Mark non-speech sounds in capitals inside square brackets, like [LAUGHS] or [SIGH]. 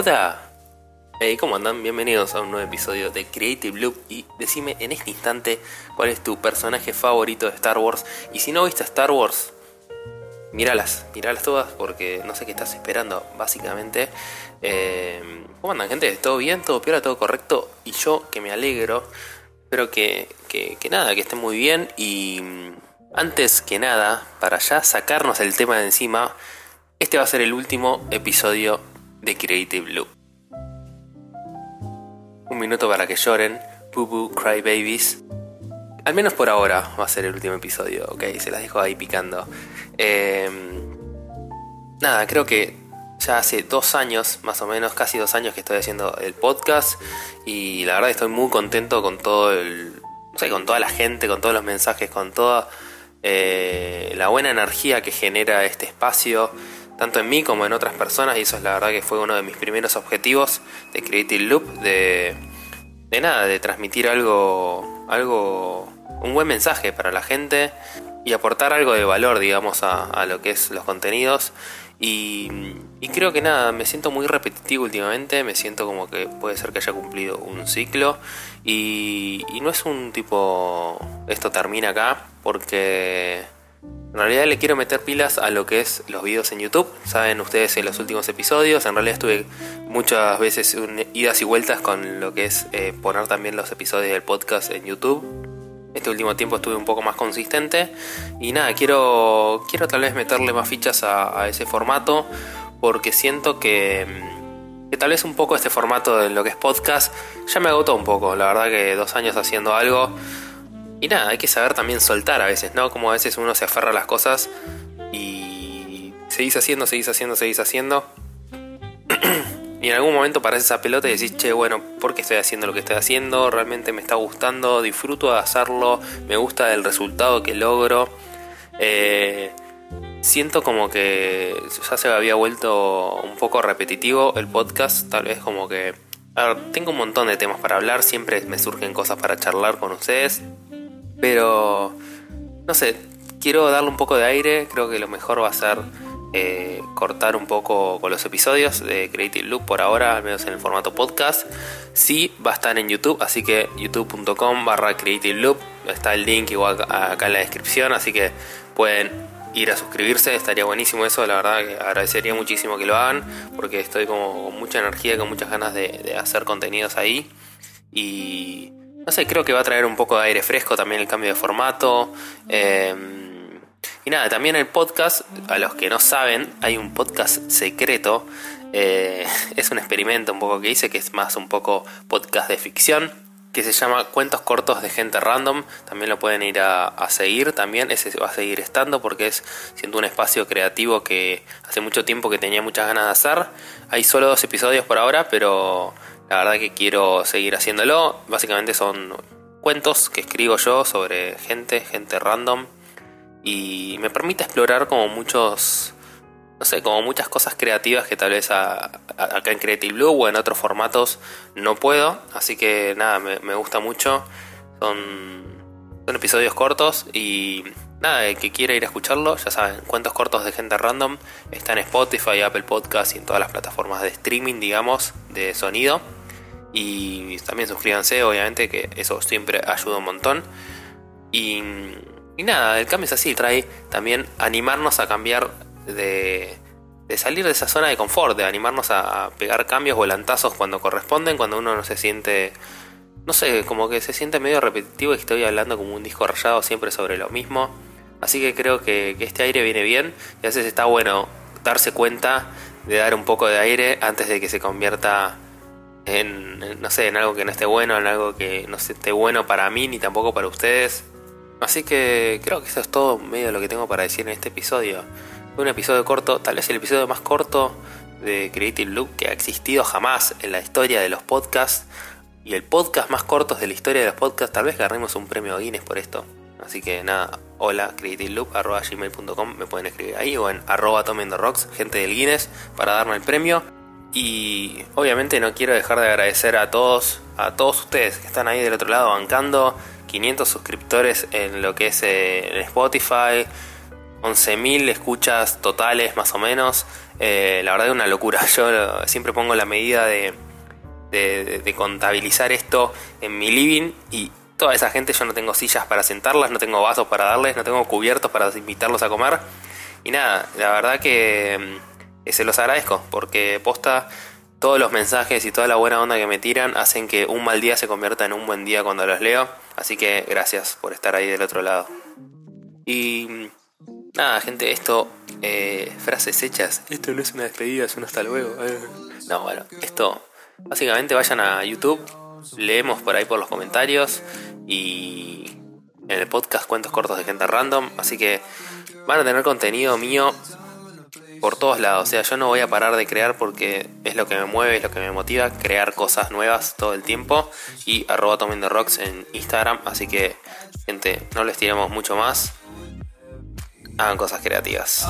hola. Hey, ¿cómo andan? Bienvenidos a un nuevo episodio de Creative Loop y decime en este instante cuál es tu personaje favorito de Star Wars. Y si no viste Star Wars, míralas, míralas todas porque no sé qué estás esperando, básicamente. Eh, ¿Cómo andan, gente? ¿Todo bien? ¿Todo piola? ¿Todo correcto? Y yo que me alegro. Espero que, que, que nada, que estén muy bien. Y mm, antes que nada, para ya sacarnos el tema de encima, este va a ser el último episodio de Creative Loop. Un minuto para que lloren, Boo Boo Cry Babies. Al menos por ahora va a ser el último episodio, ok, se las dejo ahí picando. Eh, nada, creo que ya hace dos años, más o menos, casi dos años que estoy haciendo el podcast y la verdad estoy muy contento con todo el, no sé, con toda la gente, con todos los mensajes, con toda eh, la buena energía que genera este espacio, tanto en mí como en otras personas y eso es la verdad que fue uno de mis primeros objetivos de Creative Loop, de, de nada, de transmitir algo, algo, un buen mensaje para la gente y aportar algo de valor, digamos, a, a lo que es los contenidos. Y, y, creo que nada, me siento muy repetitivo últimamente, me siento como que puede ser que haya cumplido un ciclo. Y, y, no es un tipo, esto termina acá, porque en realidad le quiero meter pilas a lo que es los videos en YouTube. Saben ustedes en los últimos episodios, en realidad estuve muchas veces idas y vueltas con lo que es eh, poner también los episodios del podcast en YouTube. Este último tiempo estuve un poco más consistente. Y nada, quiero, quiero tal vez meterle más fichas a, a ese formato porque siento que, que, tal vez un poco este formato de lo que es podcast ya me agotó un poco, la verdad que dos años haciendo algo y nada, hay que saber también soltar a veces, ¿no? Como a veces uno se aferra a las cosas y seguís haciendo, seguís haciendo, seguís haciendo [CLEARS THROAT] y en algún momento paras esa pelota y decís, che, bueno, ¿por qué estoy haciendo lo que estoy haciendo? Realmente me está gustando, disfruto de hacerlo, me gusta el resultado que logro. Eh, siento como que ya se había vuelto un poco repetitivo el podcast, tal vez como que... A ver, tengo un montón de temas para hablar, siempre me surgen cosas para charlar con ustedes, pero... No sé, quiero darle un poco de aire, creo que lo mejor va a ser eh, cortar un poco con los episodios de Creative Loop por ahora, al menos en el formato podcast. Sí, va a estar en YouTube, así que youtube.com barra Creative Loop. Está el link igual acá en la descripción, así que pueden ir a suscribirse, estaría buenísimo eso, la verdad que agradecería muchísimo que lo hagan, porque estoy como con mucha energía, con muchas ganas de, de hacer contenidos ahí. Y no sé, creo que va a traer un poco de aire fresco también el cambio de formato. Eh, y nada, también el podcast, a los que no saben, hay un podcast secreto. Eh, [LAUGHS] es un experimento un poco que hice, que es más un poco podcast de ficción, que se llama Cuentos Cortos de Gente Random. También lo pueden ir a, seguir, también ese va a seguir estando porque es siendo un espacio creativo que hace mucho tiempo que tenía muchas ganas de hacer. Hay solo dos episodios por ahora, pero la verdad que quiero seguir haciéndolo. Básicamente son cuentos que escribo yo sobre gente, gente random y me permite explorar como muchos, no sé, como muchas cosas creativas que tal vez acá en Creative Blue o en otros formatos no puedo. Así que nada, me, gusta mucho. Son, son episodios cortos y nada, el que quiera ir a escucharlo, ya saben, cuentos cortos de gente random. Está en Spotify, Apple Podcast y en todas las plataformas de streaming, digamos, de sonido. Y también suscríbanse, obviamente, que eso siempre ayuda un montón. Y y nada, el cambio es así, trae también animarnos a cambiar de, de salir de esa zona de confort, de animarnos a, pegar cambios volantazos cuando corresponden, cuando uno no se siente, no sé, como que se siente medio repetitivo y estoy hablando como un disco rayado siempre sobre lo mismo. Así que creo que, que este aire viene bien y a veces está bueno darse cuenta de dar un poco de aire antes de que se convierta en, no sé, en algo que no esté bueno, en algo que no esté bueno para mí ni tampoco para ustedes. Así que creo que eso es todo medio lo que tengo para decir en este episodio. un episodio corto, tal vez el episodio más corto de Creative Loop que ha existido jamás en la historia de los podcasts. Y el podcast más corto de la historia de los podcasts, tal vez ganemos un premio Guinness por esto. Así que nada, hola, creativeloop.gmail.com, me pueden escribir ahí o en arroba rocks, gente del Guinness, para darme el premio. Y obviamente no quiero dejar de agradecer a todos, a todos ustedes que están ahí del otro lado bancando, 500 suscriptores en lo que es eh, en Spotify, 11.000 escuchas totales más o menos. Eh, la verdad es una locura. [LAUGHS] Yo siempre pongo la medida de, de, contabilizar esto en mi living y toda esa gente yo no tengo sillas para sentarlas, no tengo vasos para darles, no tengo cubiertos para invitarlos a comer. Y nada, la verdad que, que se los agradezco porque posta todos los mensajes y toda la buena onda que me tiran hacen que un mal día se convierta en un buen día cuando los leo. Así que gracias por estar ahí del otro lado. Y nada, gente, esto, eh, frases hechas. Esto no es una despedida, es un hasta luego. Eh. No, bueno, esto, básicamente vayan a YouTube, leemos por ahí por los comentarios y en el podcast cuentos cortos de gente random. Así que van a tener contenido mío por todos lados. O sea, yo no voy a parar de crear porque es lo que me mueve, es lo que me motiva, crear cosas nuevas todo el tiempo. Y arroba the Rocks en Instagram. Así que, gente, no les tiremos mucho más. Hagan cosas creativas.